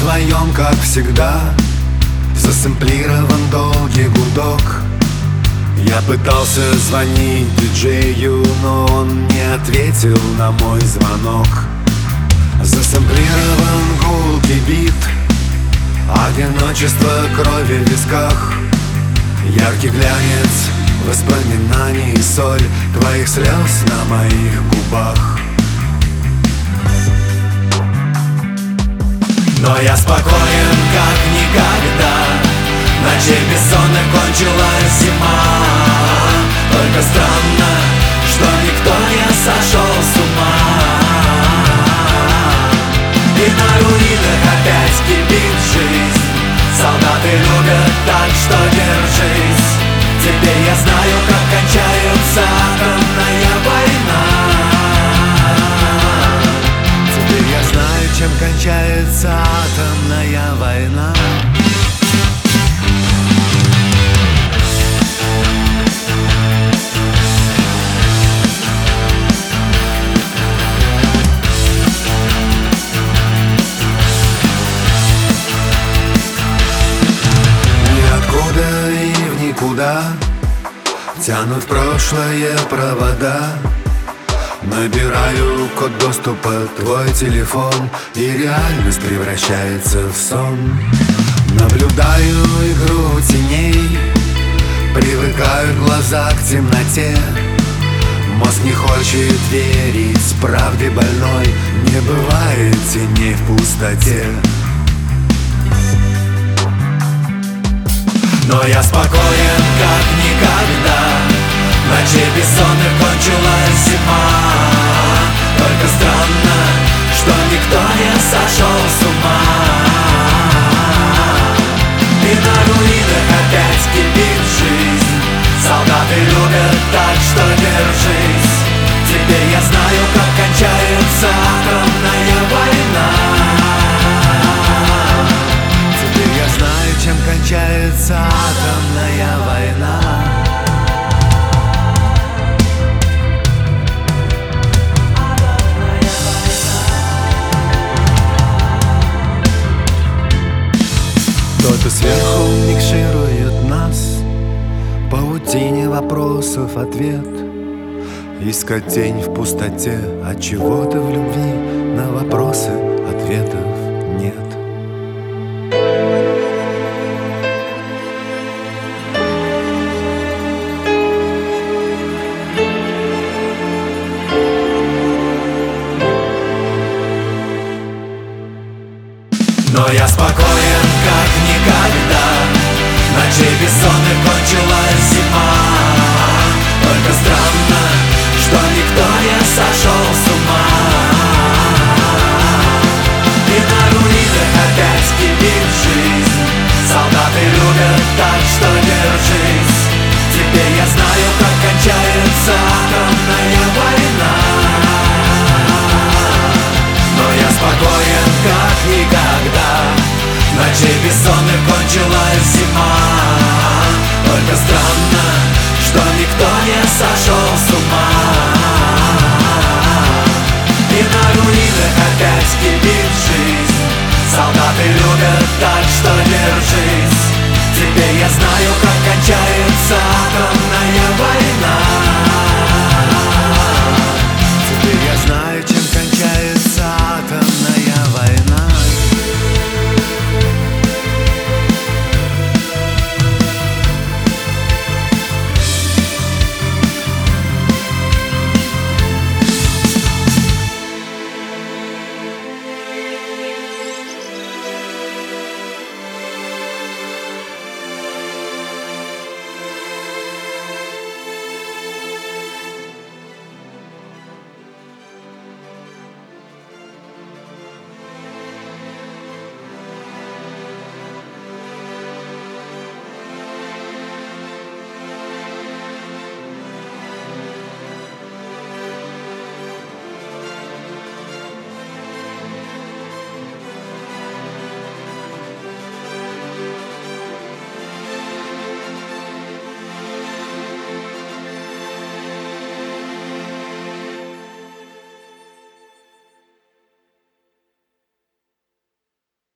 твоем, как всегда Засэмплирован долгий гудок. Я пытался звонить диджею, но он не ответил на мой звонок. Засэмплирован гулкий бит Одиночество крови в висках. Яркий глянец воспоминаний Соль твоих слез на моих губах Но я спокоен, как никогда. Ночей бессонных кончилась зима. Только странно, что никто не сошел с ума. И на руинах опять кипит жизнь. Солдаты любят так, что держись. Теперь я знаю, как кончается кончается атомная война Ниоткуда и в никуда Тянут прошлое провода Набираю код доступа, твой телефон И реальность превращается в сон. Наблюдаю игру теней Привыкают глаза к темноте. Мозг не хочет верить правде больной Не бывает теней в пустоте. Но я спокоен, как Кто-то сверху микширует нас. Паутине вопросов ответ. Искать тень в пустоте От чего-то в любви На вопросы ответов спокоен, как никогда. Ночей бессонных кончилась зима. Только странно, что никто не сошел с ума. И на руинах опять кипит жизнь только страх